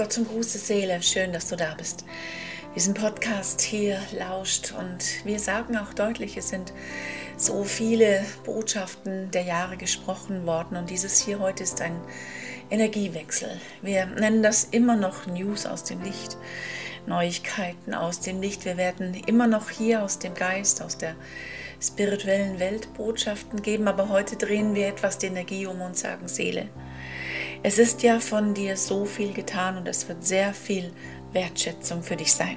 Gott zum Gruße Seele, schön, dass du da bist. Diesen Podcast hier lauscht und wir sagen auch deutlich, es sind so viele Botschaften der Jahre gesprochen worden und dieses hier heute ist ein Energiewechsel. Wir nennen das immer noch News aus dem Licht, Neuigkeiten aus dem Licht. Wir werden immer noch hier aus dem Geist, aus der spirituellen Welt Botschaften geben, aber heute drehen wir etwas die Energie um und sagen Seele. Es ist ja von dir so viel getan und es wird sehr viel Wertschätzung für dich sein.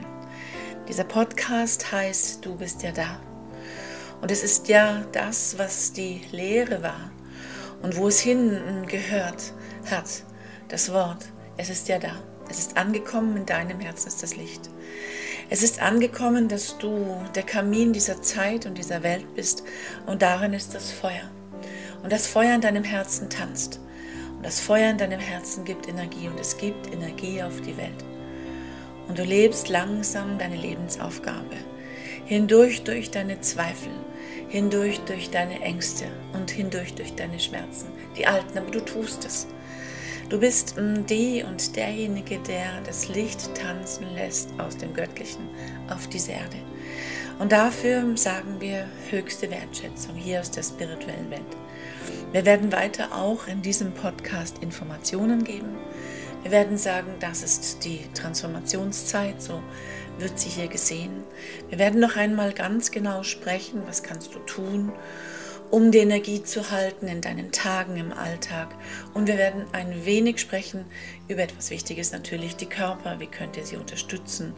Dieser Podcast heißt, du bist ja da. Und es ist ja das, was die Lehre war und wo es hin gehört hat, das Wort. Es ist ja da. Es ist angekommen, in deinem Herzen ist das Licht. Es ist angekommen, dass du der Kamin dieser Zeit und dieser Welt bist und darin ist das Feuer. Und das Feuer in deinem Herzen tanzt. Und das Feuer in deinem Herzen gibt Energie und es gibt Energie auf die Welt. Und du lebst langsam deine Lebensaufgabe. Hindurch durch deine Zweifel, hindurch durch deine Ängste und hindurch durch deine Schmerzen. Die alten, aber du tust es. Du bist mm, die und derjenige, der das Licht tanzen lässt aus dem Göttlichen auf diese Erde. Und dafür sagen wir höchste Wertschätzung hier aus der spirituellen Welt. Wir werden weiter auch in diesem Podcast Informationen geben. Wir werden sagen, das ist die Transformationszeit, so wird sie hier gesehen. Wir werden noch einmal ganz genau sprechen, was kannst du tun, um die Energie zu halten in deinen Tagen im Alltag. Und wir werden ein wenig sprechen über etwas Wichtiges, natürlich die Körper. Wie könnt ihr sie unterstützen,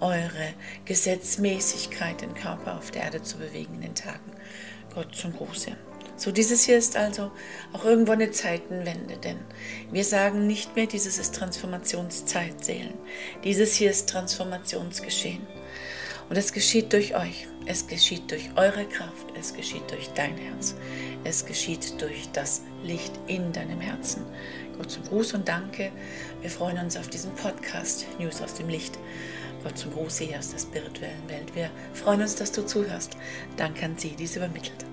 eure Gesetzmäßigkeit, den Körper auf der Erde zu bewegen in den Tagen. Gott zum Gruße. So, dieses hier ist also auch irgendwo eine Zeitenwende, denn wir sagen nicht mehr, dieses ist Transformationszeit, Seelen. Dieses hier ist Transformationsgeschehen. Und es geschieht durch euch. Es geschieht durch eure Kraft. Es geschieht durch dein Herz. Es geschieht durch das Licht in deinem Herzen. Gott zum Gruß und Danke. Wir freuen uns auf diesen Podcast News aus dem Licht. Gott zum Gruß hier aus der spirituellen Welt. Wir freuen uns, dass du zuhörst. Danke an sie, die es übermittelt.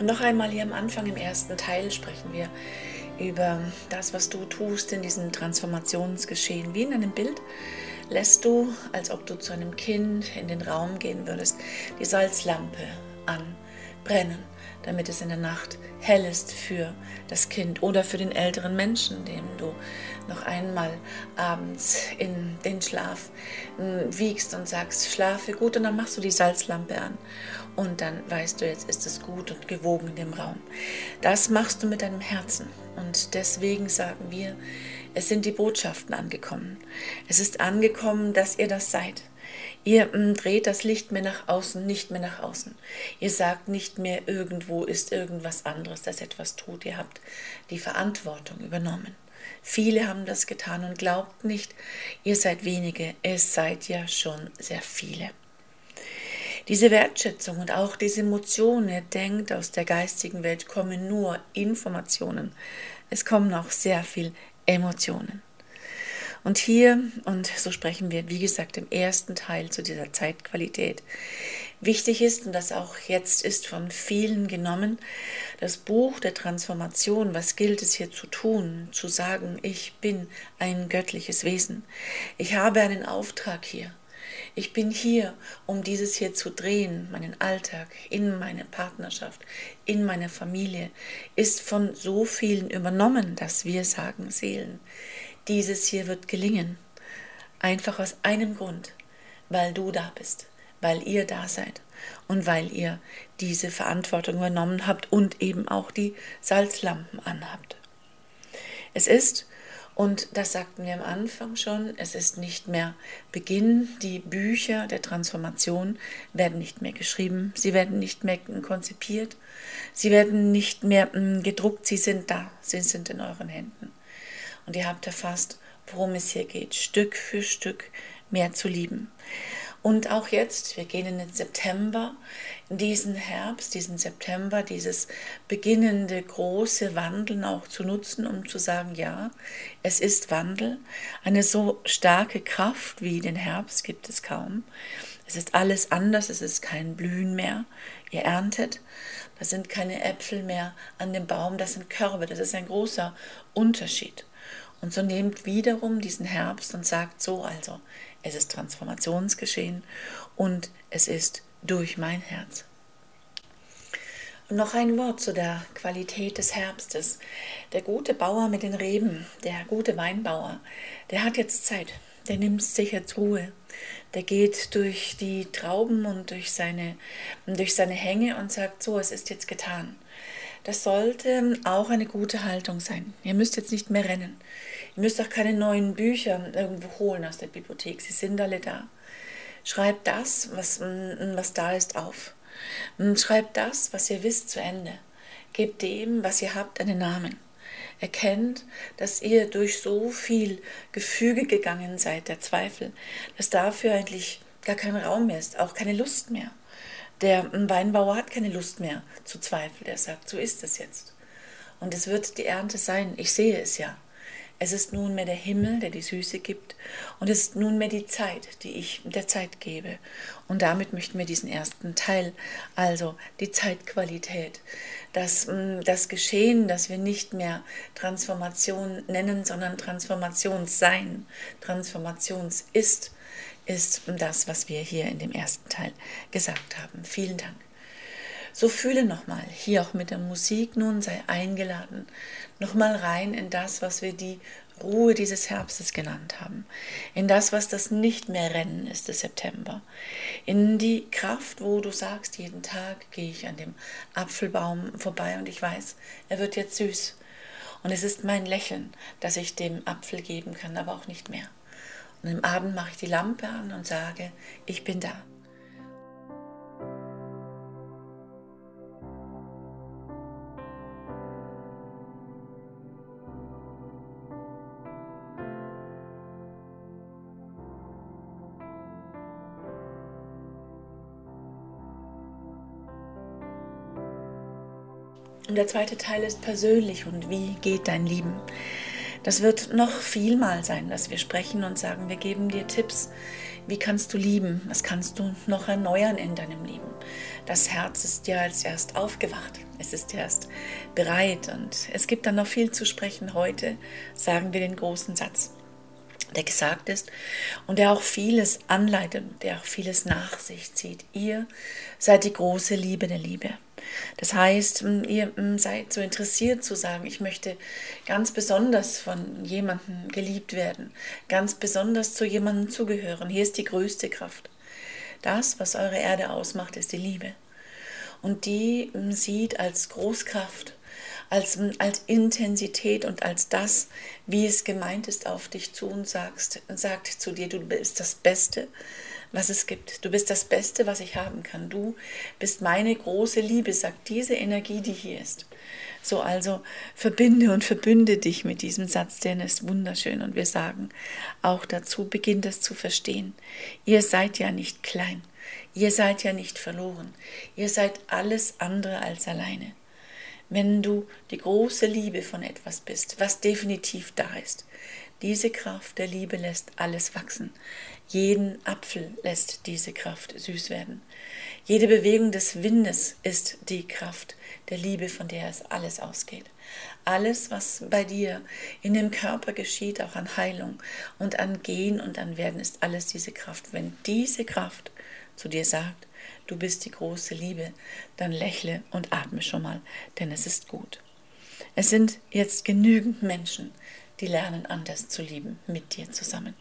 Und noch einmal hier am Anfang im ersten Teil sprechen wir über das, was du tust in diesem Transformationsgeschehen. Wie in einem Bild lässt du, als ob du zu einem Kind in den Raum gehen würdest, die Salzlampe anbrennen, damit es in der Nacht hell ist für das Kind oder für den älteren Menschen, dem du noch einmal abends in den Schlaf hm, wiegst und sagst, schlafe gut und dann machst du die Salzlampe an und dann weißt du, jetzt ist es gut und gewogen in dem Raum. Das machst du mit deinem Herzen und deswegen sagen wir, es sind die Botschaften angekommen. Es ist angekommen, dass ihr das seid. Ihr mm, dreht das Licht mehr nach außen, nicht mehr nach außen. Ihr sagt nicht mehr, irgendwo ist irgendwas anderes, das etwas tut. Ihr habt die Verantwortung übernommen. Viele haben das getan und glaubt nicht, ihr seid wenige, es seid ja schon sehr viele. Diese Wertschätzung und auch diese Emotionen, er denkt, aus der geistigen Welt kommen nur Informationen. Es kommen auch sehr viel Emotionen. Und hier, und so sprechen wir, wie gesagt, im ersten Teil zu dieser Zeitqualität. Wichtig ist, und das auch jetzt ist von vielen genommen, das Buch der Transformation, was gilt es hier zu tun, zu sagen, ich bin ein göttliches Wesen. Ich habe einen Auftrag hier. Ich bin hier, um dieses hier zu drehen, meinen Alltag, in meine Partnerschaft, in meine Familie, ist von so vielen übernommen, dass wir sagen, Seelen, dieses hier wird gelingen. Einfach aus einem Grund, weil du da bist, weil ihr da seid. Und weil ihr diese Verantwortung übernommen habt und eben auch die Salzlampen anhabt. Es ist und das sagten wir am Anfang schon, es ist nicht mehr Beginn, die Bücher der Transformation werden nicht mehr geschrieben, sie werden nicht mehr konzipiert, sie werden nicht mehr hm, gedruckt, sie sind da, sie sind in euren Händen. Und ihr habt erfasst, worum es hier geht, Stück für Stück mehr zu lieben. Und auch jetzt, wir gehen in den September, in diesen Herbst, diesen September, dieses beginnende große Wandeln auch zu nutzen, um zu sagen, ja, es ist Wandel. Eine so starke Kraft wie den Herbst gibt es kaum. Es ist alles anders, es ist kein Blühen mehr. Ihr erntet, da sind keine Äpfel mehr an dem Baum, das sind Körbe. Das ist ein großer Unterschied. Und so nehmt wiederum diesen Herbst und sagt so, also es ist Transformationsgeschehen und es ist durch mein Herz. Und noch ein Wort zu der Qualität des Herbstes. Der gute Bauer mit den Reben, der gute Weinbauer, der hat jetzt Zeit. Der nimmt sich jetzt Ruhe. Der geht durch die Trauben und durch seine, durch seine Hänge und sagt, so, es ist jetzt getan. Das sollte auch eine gute Haltung sein. Ihr müsst jetzt nicht mehr rennen. Ihr müsst auch keine neuen Bücher irgendwo holen aus der Bibliothek. Sie sind alle da. Schreibt das, was, mm, was da ist, auf. Mm, schreibt das, was ihr wisst, zu Ende. Gebt dem, was ihr habt, einen Namen. Erkennt, dass ihr durch so viel Gefüge gegangen seid, der Zweifel, dass dafür eigentlich gar kein Raum mehr ist, auch keine Lust mehr. Der Weinbauer hat keine Lust mehr zu zweifeln. Er sagt, so ist es jetzt. Und es wird die Ernte sein. Ich sehe es ja. Es ist nunmehr der Himmel, der die Süße gibt, und es ist nunmehr die Zeit, die ich der Zeit gebe. Und damit möchten wir diesen ersten Teil, also die Zeitqualität, das, mm, das Geschehen, das wir nicht mehr Transformation nennen, sondern Transformationssein, Transformations ist, ist das, was wir hier in dem ersten Teil gesagt haben. Vielen Dank. So fühle nochmal, hier auch mit der Musik nun, sei eingeladen, nochmal rein in das, was wir die Ruhe dieses Herbstes genannt haben, in das, was das nicht mehr Rennen ist des September, in die Kraft, wo du sagst, jeden Tag gehe ich an dem Apfelbaum vorbei und ich weiß, er wird jetzt süß. Und es ist mein Lächeln, das ich dem Apfel geben kann, aber auch nicht mehr. Und im Abend mache ich die Lampe an und sage, ich bin da. Und der zweite Teil ist persönlich und wie geht dein Lieben? Das wird noch viel mal sein, dass wir sprechen und sagen, wir geben dir Tipps. Wie kannst du lieben? Was kannst du noch erneuern in deinem Leben? Das Herz ist ja als erst aufgewacht. Es ist erst bereit und es gibt dann noch viel zu sprechen. Heute sagen wir den großen Satz der gesagt ist und der auch vieles anleitet, der auch vieles nach sich zieht. Ihr seid die große Liebe der Liebe. Das heißt, ihr seid so interessiert zu sagen, ich möchte ganz besonders von jemandem geliebt werden, ganz besonders zu jemandem zugehören. Hier ist die größte Kraft. Das, was eure Erde ausmacht, ist die Liebe. Und die sieht als Großkraft als, als Intensität und als das, wie es gemeint ist, auf dich zu und sagst, sagt zu dir, du bist das Beste, was es gibt. Du bist das Beste, was ich haben kann. Du bist meine große Liebe, sagt diese Energie, die hier ist. So also verbinde und verbünde dich mit diesem Satz, denn er ist wunderschön und wir sagen auch dazu, beginnt es zu verstehen. Ihr seid ja nicht klein, ihr seid ja nicht verloren, ihr seid alles andere als alleine wenn du die große Liebe von etwas bist, was definitiv da ist. Diese Kraft der Liebe lässt alles wachsen. Jeden Apfel lässt diese Kraft süß werden. Jede Bewegung des Windes ist die Kraft der Liebe, von der es alles ausgeht. Alles, was bei dir in dem Körper geschieht, auch an Heilung und an Gehen und an Werden, ist alles diese Kraft. Wenn diese Kraft zu dir sagt, du bist die große Liebe, dann lächle und atme schon mal, denn es ist gut. Es sind jetzt genügend Menschen, die lernen anders zu lieben mit dir zusammen.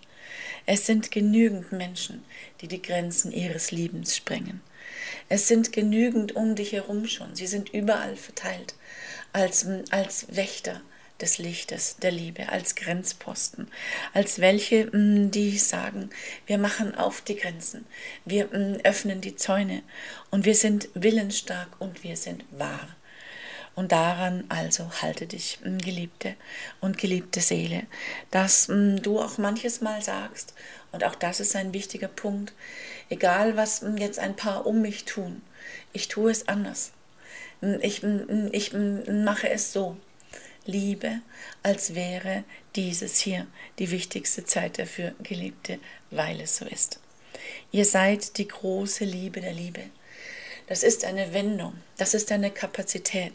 Es sind genügend Menschen, die die Grenzen ihres Liebens sprengen. Es sind genügend um dich herum schon, sie sind überall verteilt, als, als Wächter, des Lichtes, der Liebe, als Grenzposten, als welche, mm, die sagen, wir machen auf die Grenzen, wir mm, öffnen die Zäune und wir sind willensstark und wir sind wahr. Und daran also halte dich, geliebte und geliebte Seele, dass du auch manches Mal sagst, und auch das ist ein wichtiger Punkt, egal was jetzt ein paar um mich tun, ich tue es anders. Ich, ich mache es so. Liebe, als wäre dieses hier die wichtigste Zeit dafür, Geliebte, weil es so ist. Ihr seid die große Liebe der Liebe. Das ist eine Wendung, das ist eine Kapazität.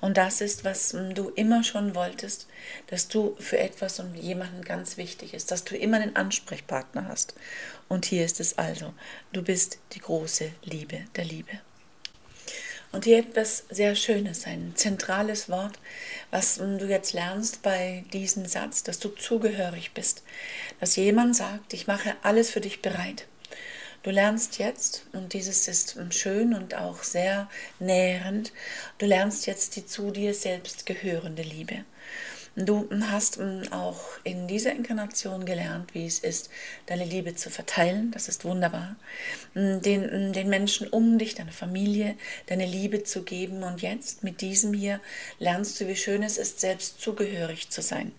Und das ist, was du immer schon wolltest, dass du für etwas und jemanden ganz wichtig ist, dass du immer einen Ansprechpartner hast. Und hier ist es also, du bist die große Liebe der Liebe. Und hier etwas sehr Schönes, ein zentrales Wort, was du jetzt lernst bei diesem Satz, dass du zugehörig bist. Dass jemand sagt, ich mache alles für dich bereit. Du lernst jetzt, und dieses ist schön und auch sehr nährend, du lernst jetzt die zu dir selbst gehörende Liebe. Du hast auch in dieser Inkarnation gelernt, wie es ist, deine Liebe zu verteilen. Das ist wunderbar. Den, den Menschen um dich, deine Familie, deine Liebe zu geben. Und jetzt mit diesem hier lernst du, wie schön es ist, selbst zugehörig zu sein.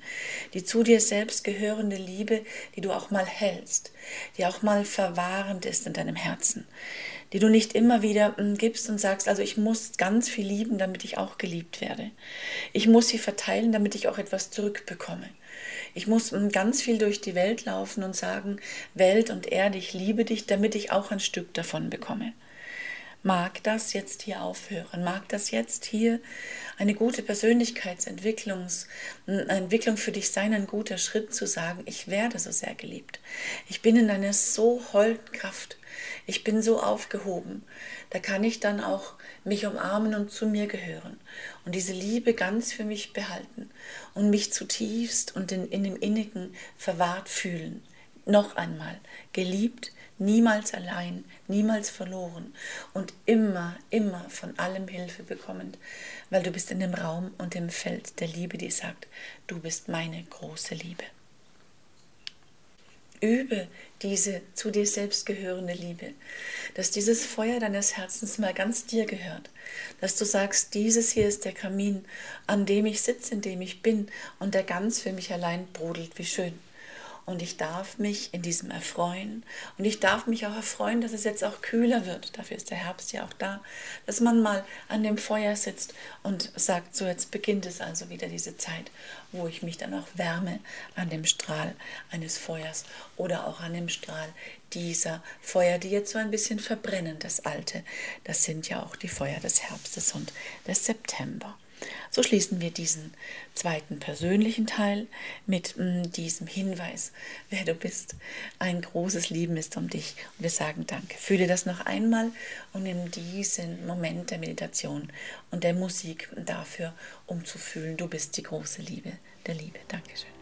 Die zu dir selbst gehörende Liebe, die du auch mal hältst, die auch mal verwahrend ist in deinem Herzen die du nicht immer wieder hm, gibst und sagst, also ich muss ganz viel lieben, damit ich auch geliebt werde. Ich muss sie verteilen, damit ich auch etwas zurückbekomme. Ich muss hm, ganz viel durch die Welt laufen und sagen, Welt und Erde, ich liebe dich, damit ich auch ein Stück davon bekomme. Mag das jetzt hier aufhören? Mag das jetzt hier eine gute Persönlichkeitsentwicklung Entwicklung für dich sein, ein guter Schritt zu sagen, ich werde so sehr geliebt. Ich bin in einer so holden Kraft. Ich bin so aufgehoben. Da kann ich dann auch mich umarmen und zu mir gehören und diese Liebe ganz für mich behalten und mich zutiefst und in, in dem Innigen verwahrt fühlen. Noch einmal, geliebt, niemals allein, niemals verloren und immer, immer von allem Hilfe bekommend, weil du bist in dem Raum und im Feld der Liebe, die sagt, du bist meine große Liebe. Übe diese zu dir selbst gehörende Liebe, dass dieses Feuer deines Herzens mal ganz dir gehört, dass du sagst, dieses hier ist der Kamin, an dem ich sitze, in dem ich bin und der ganz für mich allein brodelt, wie schön und ich darf mich in diesem erfreuen und ich darf mich auch erfreuen, dass es jetzt auch kühler wird. Dafür ist der Herbst ja auch da, dass man mal an dem Feuer sitzt und sagt, so jetzt beginnt es also wieder diese Zeit, wo ich mich dann auch wärme an dem Strahl eines Feuers oder auch an dem Strahl dieser Feuer, die jetzt so ein bisschen verbrennen, das alte. Das sind ja auch die Feuer des Herbstes und des September. So schließen wir diesen zweiten persönlichen Teil mit mm, diesem Hinweis, wer du bist. Ein großes Lieben ist um dich und wir sagen Danke. Fühle das noch einmal und nimm diesen Moment der Meditation und der Musik dafür, um zu fühlen, du bist die große Liebe der Liebe. Dankeschön.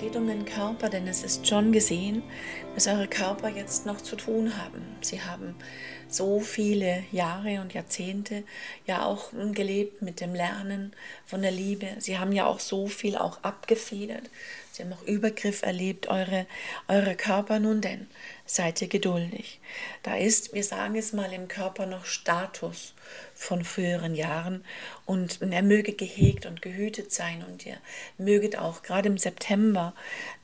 Geht um den Körper, denn es ist schon gesehen, dass eure Körper jetzt noch zu tun haben. Sie haben so viele Jahre und Jahrzehnte ja auch gelebt mit dem Lernen von der Liebe. Sie haben ja auch so viel auch abgefedert. Sie haben auch Übergriff erlebt, eure, eure Körper nun denn. Seid ihr geduldig. Da ist, wir sagen es mal, im Körper noch Status von früheren Jahren und er möge gehegt und gehütet sein und ihr möget auch gerade im September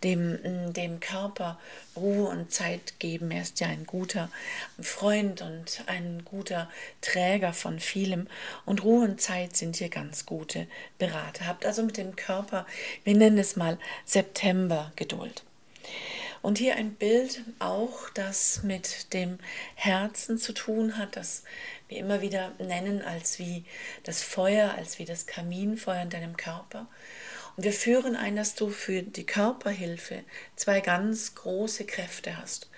dem, dem Körper Ruhe und Zeit geben. Er ist ja ein guter Freund und ein guter Träger von vielem und Ruhe und Zeit sind hier ganz gute Berater. Habt also mit dem Körper, wir nennen es mal September Geduld. Und hier ein Bild auch, das mit dem Herzen zu tun hat, das wir immer wieder nennen als wie das Feuer, als wie das Kaminfeuer in deinem Körper. Und wir führen ein, dass du für die Körperhilfe zwei ganz große Kräfte hast.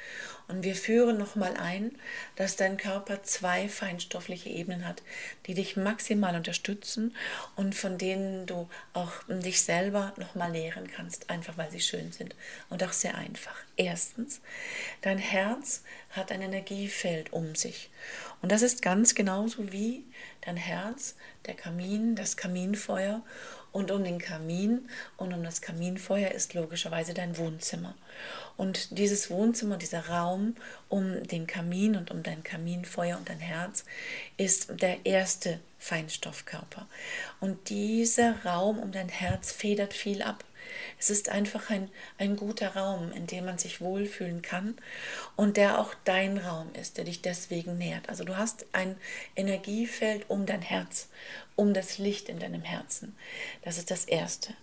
Und wir führen nochmal ein, dass dein Körper zwei feinstoffliche Ebenen hat, die dich maximal unterstützen und von denen du auch dich selber nochmal nähren kannst, einfach weil sie schön sind und auch sehr einfach. Erstens, dein Herz hat ein Energiefeld um sich. Und das ist ganz genauso wie dein Herz, der Kamin, das Kaminfeuer und um den Kamin und um das Kaminfeuer ist logischerweise dein Wohnzimmer. Und dieses Wohnzimmer, dieser Raum um den Kamin und um dein Kaminfeuer und dein Herz ist der erste Feinstoffkörper. Und dieser Raum um dein Herz federt viel ab. Es ist einfach ein, ein guter Raum, in dem man sich wohlfühlen kann und der auch dein Raum ist, der dich deswegen nährt. Also du hast ein Energiefeld um dein Herz, um das Licht in deinem Herzen. Das ist das Erste.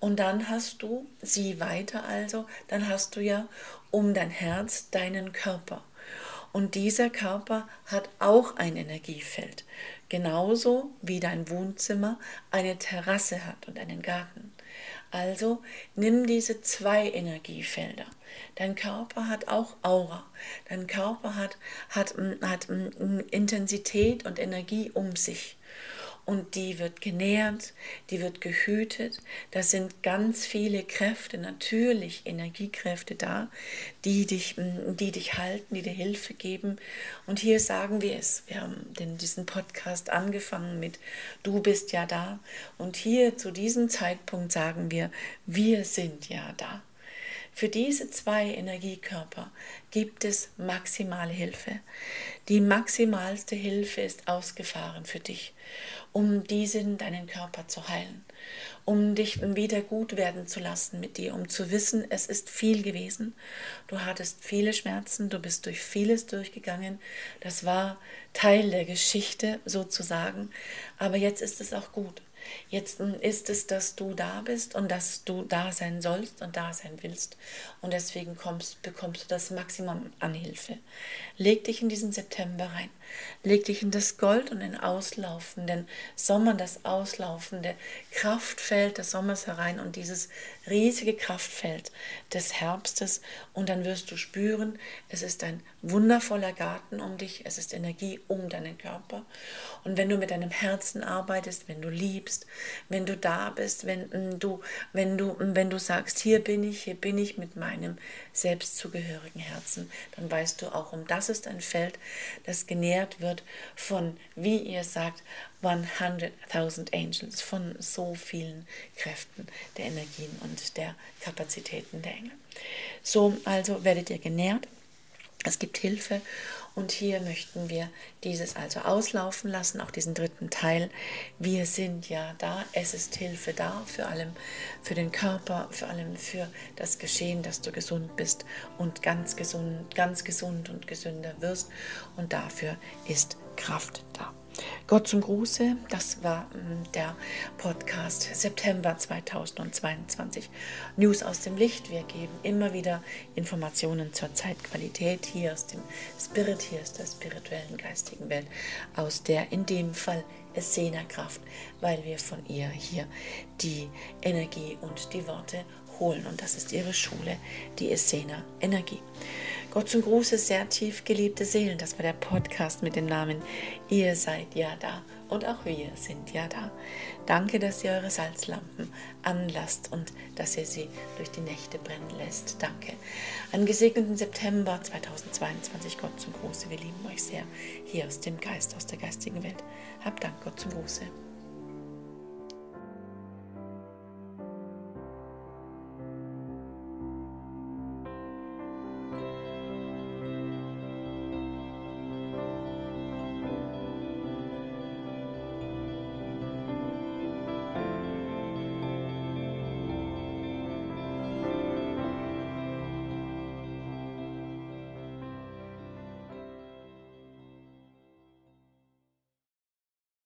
Und dann hast du, sieh weiter also, dann hast du ja um dein Herz deinen Körper. Und dieser Körper hat auch ein Energiefeld, genauso wie dein Wohnzimmer eine Terrasse hat und einen Garten. Also nimm diese zwei Energiefelder. Dein Körper hat auch Aura. Dein Körper hat, hat, hat Intensität und Energie um sich und die wird genährt, die wird gehütet. Da sind ganz viele Kräfte, natürlich Energiekräfte da, die dich, die dich halten, die dir Hilfe geben. Und hier sagen wir es. Wir haben den, diesen Podcast angefangen mit Du bist ja da. Und hier zu diesem Zeitpunkt sagen wir, wir sind ja da. Für diese zwei Energiekörper gibt es maximale Hilfe. Die maximalste Hilfe ist ausgefahren für dich, um diesen deinen Körper zu heilen, um dich wieder gut werden zu lassen mit dir, um zu wissen, es ist viel gewesen. Du hattest viele Schmerzen, du bist durch vieles durchgegangen. Das war Teil der Geschichte sozusagen, aber jetzt ist es auch gut. Jetzt ist es, dass du da bist und dass du da sein sollst und da sein willst. Und deswegen kommst, bekommst du das Maximum an Hilfe. Leg dich in diesen September rein. Leg dich in das Gold und den auslaufenden Sommer, das auslaufende Kraftfeld des Sommers herein und dieses riesige Kraftfeld des Herbstes. Und dann wirst du spüren, es ist ein wundervoller Garten um dich, es ist Energie um deinen Körper. Und wenn du mit deinem Herzen arbeitest, wenn du liebst, wenn du da bist, wenn mm, du, wenn du, mm, wenn du sagst, hier bin ich, hier bin ich mit meinem selbstzugehörigen Herzen, dann weißt du auch, um das ist ein Feld, das genährt wird von, wie ihr sagt, 100.000 Angels, von so vielen Kräften der Energien und der Kapazitäten der Engel. So also werdet ihr genährt es gibt Hilfe und hier möchten wir dieses also auslaufen lassen, auch diesen dritten Teil. Wir sind ja da, es ist Hilfe da, für allem, für den Körper, für allem für das Geschehen, dass du gesund bist und ganz gesund, ganz gesund und gesünder wirst und dafür ist Kraft da. Gott zum Gruße, das war mm, der Podcast September 2022. News aus dem Licht. Wir geben immer wieder Informationen zur Zeitqualität hier aus dem Spirit, hier aus der spirituellen geistigen Welt, aus der in dem Fall Essener-Kraft, weil wir von ihr hier die Energie und die Worte holen. Und das ist ihre Schule, die Essener Energie. Gott zum Gruße, sehr tief geliebte Seelen. Das war der Podcast mit dem Namen Ihr seid ja da und auch wir sind ja da. Danke, dass ihr eure Salzlampen anlasst und dass ihr sie durch die Nächte brennen lässt. Danke. Einen gesegneten September 2022. Gott zum Gruße. Wir lieben euch sehr hier aus dem Geist, aus der geistigen Welt. Habt Dank, Gott zum Gruße.